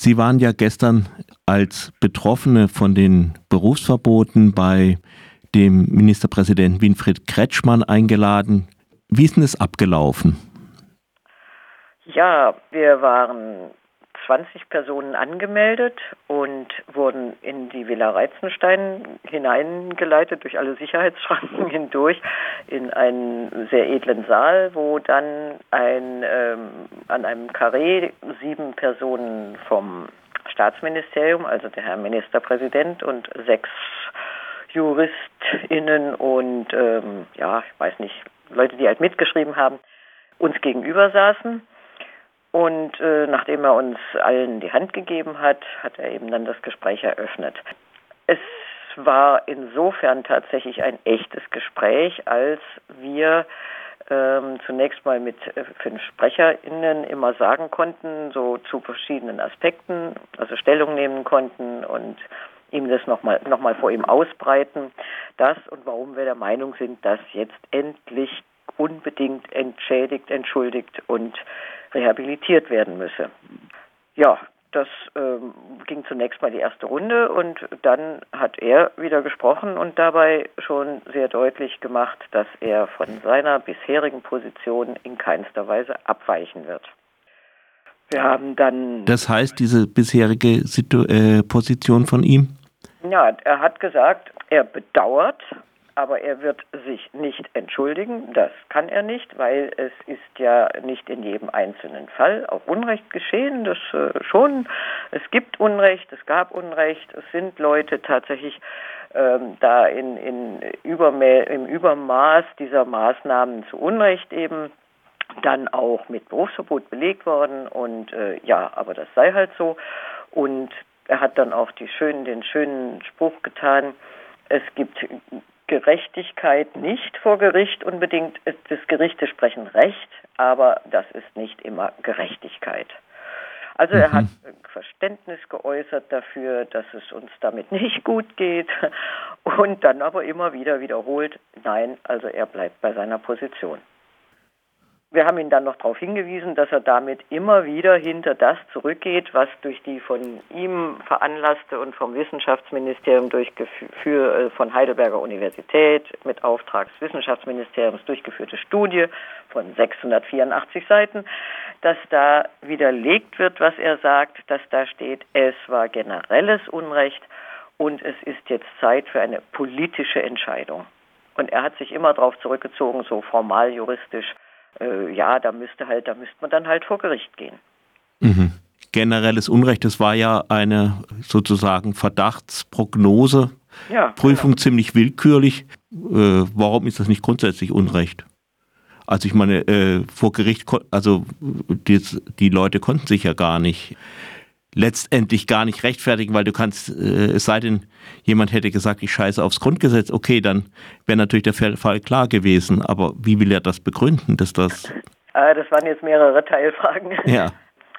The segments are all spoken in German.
Sie waren ja gestern als Betroffene von den Berufsverboten bei dem Ministerpräsidenten Winfried Kretschmann eingeladen. Wie ist denn es abgelaufen? Ja, wir waren 20 Personen angemeldet und wurden in die Villa Reizenstein hineingeleitet durch alle Sicherheitsschranken hindurch in einen sehr edlen Saal, wo dann ein, ähm, an einem Karree sieben Personen vom Staatsministerium, also der Herr Ministerpräsident und sechs JuristInnen und ähm, ja, ich weiß nicht, Leute, die halt mitgeschrieben haben, uns gegenüber saßen. Und äh, nachdem er uns allen die Hand gegeben hat, hat er eben dann das Gespräch eröffnet. Es war insofern tatsächlich ein echtes Gespräch, als wir ähm, zunächst mal mit äh, fünf SprecherInnen immer sagen konnten, so zu verschiedenen Aspekten, also Stellung nehmen konnten und ihm das nochmal noch mal vor ihm ausbreiten, das und warum wir der Meinung sind, dass jetzt endlich unbedingt entschädigt, entschuldigt und rehabilitiert werden müsse. Ja, das ähm, ging zunächst mal die erste Runde und dann hat er wieder gesprochen und dabei schon sehr deutlich gemacht, dass er von seiner bisherigen Position in keinster Weise abweichen wird. Wir haben dann. Das heißt, diese bisherige Situ äh, Position von ihm? Ja, er hat gesagt, er bedauert, aber er wird sich nicht entschuldigen. Das kann er nicht, weil es ist ja nicht in jedem einzelnen Fall auch Unrecht geschehen. Das äh, schon. Es gibt Unrecht, es gab Unrecht. Es sind Leute tatsächlich ähm, da in, in im Übermaß dieser Maßnahmen zu Unrecht eben dann auch mit Berufsverbot belegt worden. Und äh, ja, aber das sei halt so. Und er hat dann auch die schönen, den schönen Spruch getan. Es gibt Gerechtigkeit nicht vor Gericht unbedingt. Das Gerichte sprechen Recht, aber das ist nicht immer Gerechtigkeit. Also er hat mhm. Verständnis geäußert dafür, dass es uns damit nicht gut geht und dann aber immer wieder wiederholt, nein, also er bleibt bei seiner Position. Wir haben ihn dann noch darauf hingewiesen, dass er damit immer wieder hinter das zurückgeht, was durch die von ihm veranlasste und vom Wissenschaftsministerium durchgeführt, äh, von Heidelberger Universität mit Auftrag des Wissenschaftsministeriums durchgeführte Studie von 684 Seiten, dass da widerlegt wird, was er sagt, dass da steht, es war generelles Unrecht und es ist jetzt Zeit für eine politische Entscheidung. Und er hat sich immer darauf zurückgezogen, so formal juristisch, äh, ja, da müsste halt, da müsste man dann halt vor Gericht gehen. Mhm. Generelles Unrecht, das war ja eine sozusagen Verdachtsprognose. Ja, Prüfung genau. ziemlich willkürlich. Äh, warum ist das nicht grundsätzlich Unrecht? Also ich meine, äh, vor Gericht, also die, die Leute konnten sich ja gar nicht letztendlich gar nicht rechtfertigen, weil du kannst, äh, es sei denn, jemand hätte gesagt, ich scheiße aufs Grundgesetz, okay, dann wäre natürlich der Fall klar gewesen. Aber wie will er das begründen, dass das. Äh, das waren jetzt mehrere Teilfragen. Ja.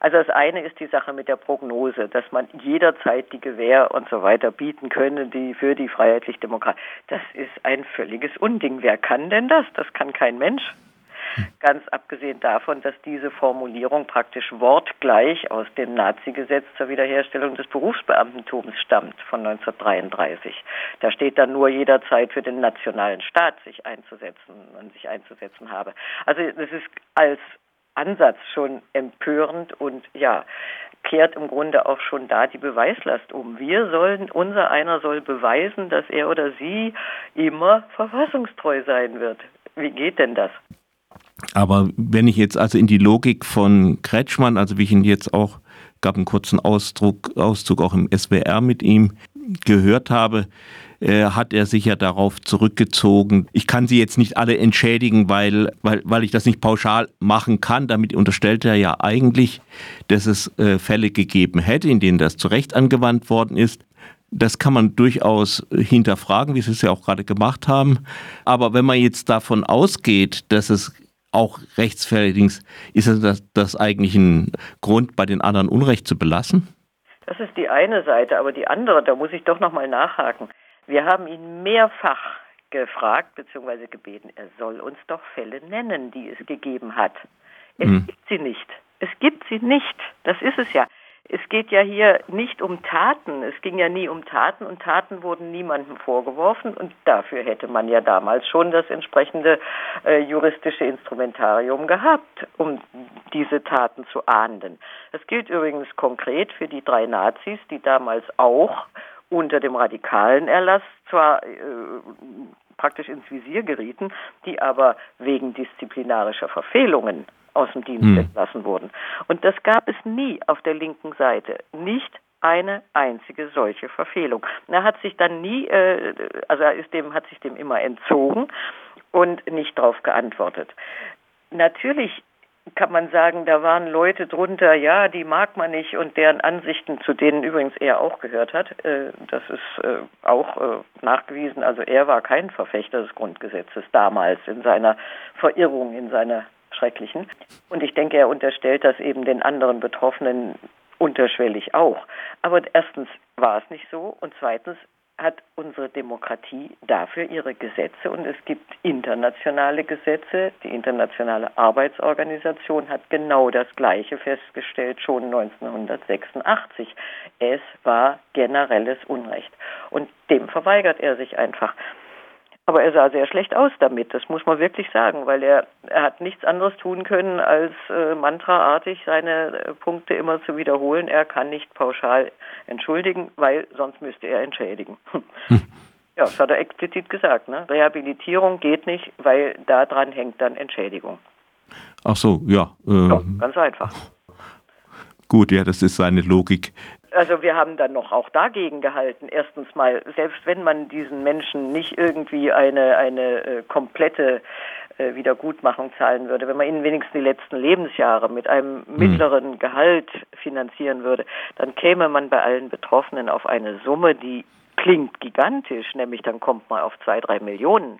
Also das eine ist die Sache mit der Prognose, dass man jederzeit die Gewähr und so weiter bieten könne, die für die freiheitlich-demokratie. Das ist ein völliges Unding. Wer kann denn das? Das kann kein Mensch. Ganz abgesehen davon, dass diese Formulierung praktisch wortgleich aus dem Nazi-Gesetz zur Wiederherstellung des Berufsbeamtentums stammt von 1933. Da steht dann nur jederzeit für den nationalen Staat sich einzusetzen und sich einzusetzen habe. Also das ist als Ansatz schon empörend und ja, kehrt im Grunde auch schon da die Beweislast um. Wir sollen, unser einer soll beweisen, dass er oder sie immer verfassungstreu sein wird. Wie geht denn das? Aber wenn ich jetzt also in die Logik von Kretschmann, also wie ich ihn jetzt auch, gab einen kurzen Ausdruck, Auszug auch im SWR mit ihm gehört habe, äh, hat er sich ja darauf zurückgezogen. Ich kann sie jetzt nicht alle entschädigen, weil, weil, weil ich das nicht pauschal machen kann. Damit unterstellt er ja eigentlich, dass es äh, Fälle gegeben hätte, in denen das zu Recht angewandt worden ist. Das kann man durchaus hinterfragen, wie Sie es ja auch gerade gemacht haben. Aber wenn man jetzt davon ausgeht, dass es auch rechtsfertig ist das, das eigentlich ein Grund, bei den anderen Unrecht zu belassen? Das ist die eine Seite, aber die andere, da muss ich doch nochmal nachhaken. Wir haben ihn mehrfach gefragt bzw. gebeten, er soll uns doch Fälle nennen, die es gegeben hat. Es hm. gibt sie nicht. Es gibt sie nicht. Das ist es ja. Es geht ja hier nicht um Taten. Es ging ja nie um Taten und Taten wurden niemandem vorgeworfen und dafür hätte man ja damals schon das entsprechende äh, juristische Instrumentarium gehabt, um diese Taten zu ahnden. Das gilt übrigens konkret für die drei Nazis, die damals auch unter dem radikalen Erlass zwar äh, praktisch ins Visier gerieten, die aber wegen disziplinarischer Verfehlungen aus dem Dienst hm. entlassen wurden. Und das gab es nie auf der linken Seite. Nicht eine einzige solche Verfehlung. Er hat sich dann nie, äh, also er ist dem, hat sich dem immer entzogen und nicht darauf geantwortet. Natürlich kann man sagen, da waren Leute drunter, ja, die mag man nicht und deren Ansichten, zu denen übrigens er auch gehört hat, äh, das ist äh, auch äh, nachgewiesen. Also er war kein Verfechter des Grundgesetzes damals in seiner Verirrung, in seiner schrecklichen. Und ich denke, er unterstellt das eben den anderen Betroffenen unterschwellig auch. Aber erstens war es nicht so und zweitens hat unsere Demokratie dafür ihre Gesetze und es gibt internationale Gesetze. Die Internationale Arbeitsorganisation hat genau das Gleiche festgestellt schon 1986. Es war generelles Unrecht und dem verweigert er sich einfach. Aber er sah sehr schlecht aus damit, das muss man wirklich sagen, weil er, er hat nichts anderes tun können, als äh, mantraartig seine äh, Punkte immer zu wiederholen. Er kann nicht pauschal entschuldigen, weil sonst müsste er entschädigen. Hm. Ja, das hat er explizit gesagt. Ne? Rehabilitierung geht nicht, weil daran hängt dann Entschädigung. Ach so, ja. Äh, ja ganz einfach. Gut, ja, das ist seine Logik. Also wir haben dann noch auch dagegen gehalten. Erstens mal, selbst wenn man diesen Menschen nicht irgendwie eine, eine äh, komplette äh, Wiedergutmachung zahlen würde, wenn man ihnen wenigstens die letzten Lebensjahre mit einem hm. mittleren Gehalt finanzieren würde, dann käme man bei allen Betroffenen auf eine Summe, die klingt gigantisch, nämlich dann kommt man auf zwei, drei Millionen.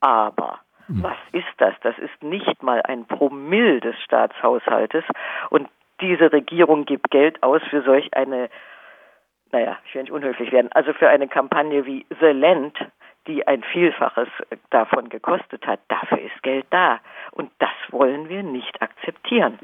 Aber hm. was ist das? Das ist nicht mal ein Promille des Staatshaushaltes. Und diese Regierung gibt Geld aus für solch eine, naja, ich will nicht unhöflich werden, also für eine Kampagne wie The Land, die ein Vielfaches davon gekostet hat. Dafür ist Geld da. Und das wollen wir nicht akzeptieren.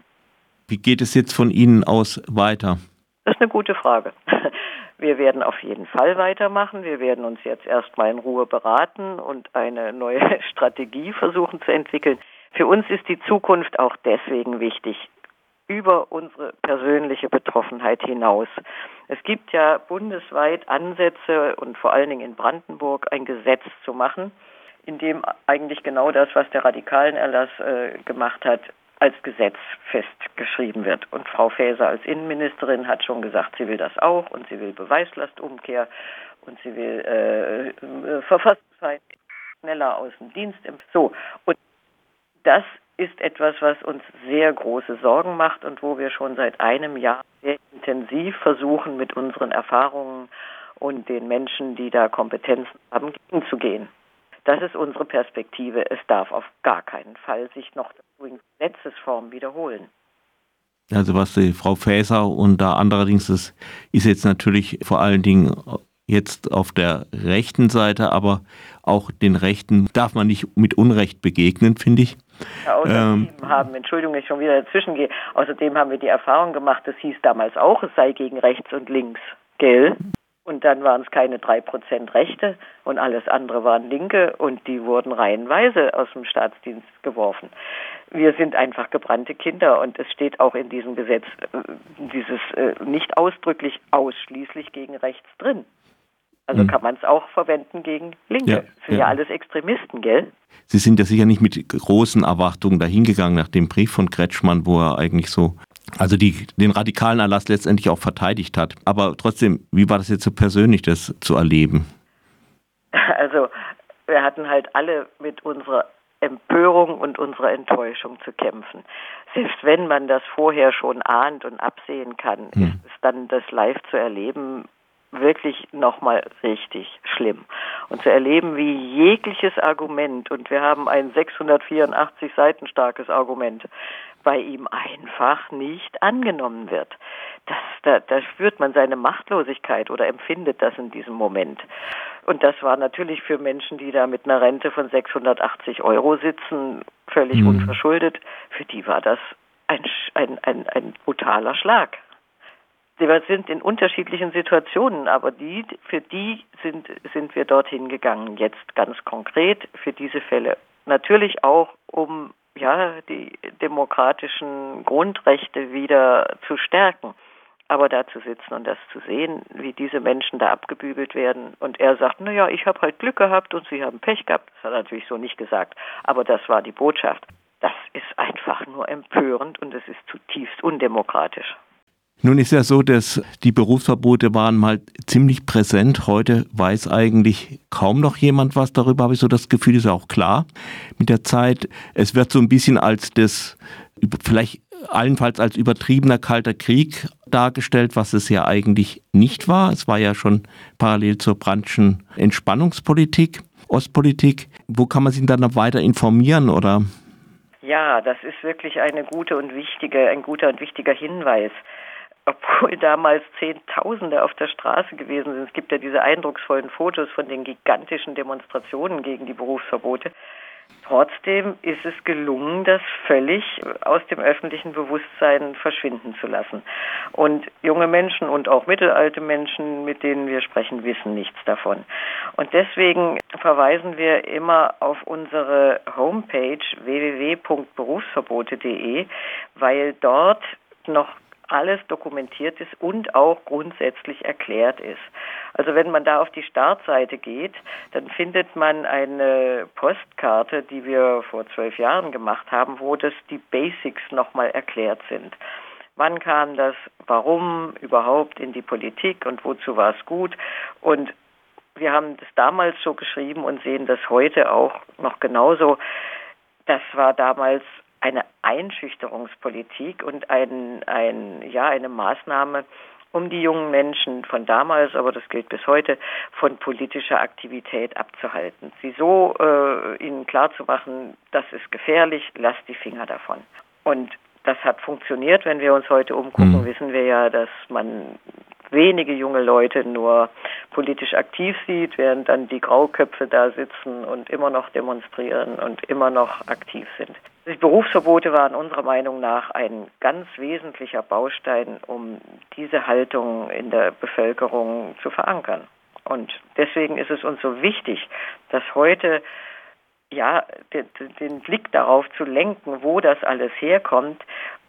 Wie geht es jetzt von Ihnen aus weiter? Das ist eine gute Frage. Wir werden auf jeden Fall weitermachen. Wir werden uns jetzt erstmal in Ruhe beraten und eine neue Strategie versuchen zu entwickeln. Für uns ist die Zukunft auch deswegen wichtig über unsere persönliche Betroffenheit hinaus. Es gibt ja bundesweit Ansätze und vor allen Dingen in Brandenburg ein Gesetz zu machen, in dem eigentlich genau das, was der radikalen Erlass äh, gemacht hat, als Gesetz festgeschrieben wird. Und Frau Faeser als Innenministerin hat schon gesagt, sie will das auch und sie will Beweislastumkehr und sie will äh, äh Verfassungsfreiheit schneller aus dem Dienst. So, und das ist etwas, was uns sehr große Sorgen macht und wo wir schon seit einem Jahr sehr intensiv versuchen, mit unseren Erfahrungen und den Menschen, die da Kompetenzen haben, gegenzugehen. Das ist unsere Perspektive. Es darf auf gar keinen Fall sich noch in Gesetzesform wiederholen. Also was die Frau Faeser und da andererdings ist, ist jetzt natürlich vor allen Dingen jetzt auf der rechten Seite, aber auch den Rechten darf man nicht mit Unrecht begegnen, finde ich. Ja, außerdem ähm, haben, Entschuldigung, ich schon wieder dazwischen gehe, außerdem haben wir die Erfahrung gemacht, das hieß damals auch, es sei gegen rechts und links, gell? Und dann waren es keine drei Prozent Rechte und alles andere waren Linke und die wurden reihenweise aus dem Staatsdienst geworfen. Wir sind einfach gebrannte Kinder und es steht auch in diesem Gesetz äh, dieses äh, nicht ausdrücklich ausschließlich gegen rechts drin. Also mhm. kann man es auch verwenden gegen Linke. Ja, sind ja. ja alles Extremisten, gell? Sie sind ja sicher nicht mit großen Erwartungen dahingegangen nach dem Brief von Kretschmann, wo er eigentlich so, also die, den radikalen Erlass letztendlich auch verteidigt hat. Aber trotzdem, wie war das jetzt so persönlich, das zu erleben? Also wir hatten halt alle mit unserer Empörung und unserer Enttäuschung zu kämpfen. Selbst wenn man das vorher schon ahnt und absehen kann, hm. ist es dann das live zu erleben, wirklich nochmal richtig schlimm. Und zu erleben, wie jegliches Argument, und wir haben ein 684 Seiten starkes Argument, bei ihm einfach nicht angenommen wird. Das, da, da spürt man seine Machtlosigkeit oder empfindet das in diesem Moment. Und das war natürlich für Menschen, die da mit einer Rente von 680 Euro sitzen, völlig mhm. unverschuldet, für die war das ein, ein, ein, ein brutaler Schlag. Wir sind in unterschiedlichen Situationen, aber die, für die sind, sind wir dorthin gegangen, jetzt ganz konkret für diese Fälle. Natürlich auch, um ja, die demokratischen Grundrechte wieder zu stärken. Aber da zu sitzen und das zu sehen, wie diese Menschen da abgebügelt werden und er sagt, naja, ich habe halt Glück gehabt und sie haben Pech gehabt, das hat er natürlich so nicht gesagt, aber das war die Botschaft. Das ist einfach nur empörend und es ist zutiefst undemokratisch. Nun ist ja so, dass die Berufsverbote waren mal ziemlich präsent. Heute weiß eigentlich kaum noch jemand was darüber, habe ich so das Gefühl, ist ja auch klar mit der Zeit. Es wird so ein bisschen als das, vielleicht allenfalls als übertriebener kalter Krieg dargestellt, was es ja eigentlich nicht war. Es war ja schon parallel zur Brandschen Entspannungspolitik, Ostpolitik. Wo kann man sich dann noch weiter informieren oder? Ja, das ist wirklich eine gute und wichtige, ein guter und wichtiger Hinweis obwohl damals Zehntausende auf der Straße gewesen sind. Es gibt ja diese eindrucksvollen Fotos von den gigantischen Demonstrationen gegen die Berufsverbote. Trotzdem ist es gelungen, das völlig aus dem öffentlichen Bewusstsein verschwinden zu lassen. Und junge Menschen und auch mittelalte Menschen, mit denen wir sprechen, wissen nichts davon. Und deswegen verweisen wir immer auf unsere Homepage www.berufsverbote.de, weil dort noch alles dokumentiert ist und auch grundsätzlich erklärt ist. Also wenn man da auf die Startseite geht, dann findet man eine Postkarte, die wir vor zwölf Jahren gemacht haben, wo das die Basics nochmal erklärt sind. Wann kam das, warum überhaupt in die Politik und wozu war es gut? Und wir haben das damals so geschrieben und sehen das heute auch noch genauso. Das war damals eine Einschüchterungspolitik und ein, ein, ja, eine Maßnahme, um die jungen Menschen von damals, aber das gilt bis heute, von politischer Aktivität abzuhalten. Sie so äh, ihnen klarzumachen, das ist gefährlich, lasst die Finger davon. Und das hat funktioniert. Wenn wir uns heute umgucken, mhm. wissen wir ja, dass man wenige junge Leute nur politisch aktiv sieht, während dann die Grauköpfe da sitzen und immer noch demonstrieren und immer noch aktiv sind. Die Berufsverbote waren unserer Meinung nach ein ganz wesentlicher Baustein, um diese Haltung in der Bevölkerung zu verankern. Und deswegen ist es uns so wichtig, dass heute ja den, den Blick darauf zu lenken, wo das alles herkommt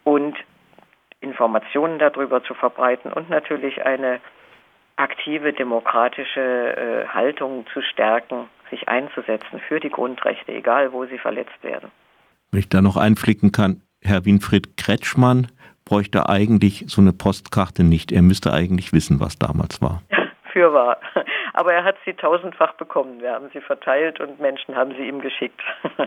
und Informationen darüber zu verbreiten und natürlich eine aktive demokratische äh, Haltung zu stärken, sich einzusetzen für die Grundrechte, egal wo sie verletzt werden. Wenn ich da noch einflicken kann, Herr Winfried Kretschmann bräuchte eigentlich so eine Postkarte nicht. Er müsste eigentlich wissen, was damals war. Fürwahr. Aber er hat sie tausendfach bekommen. Wir haben sie verteilt und Menschen haben sie ihm geschickt.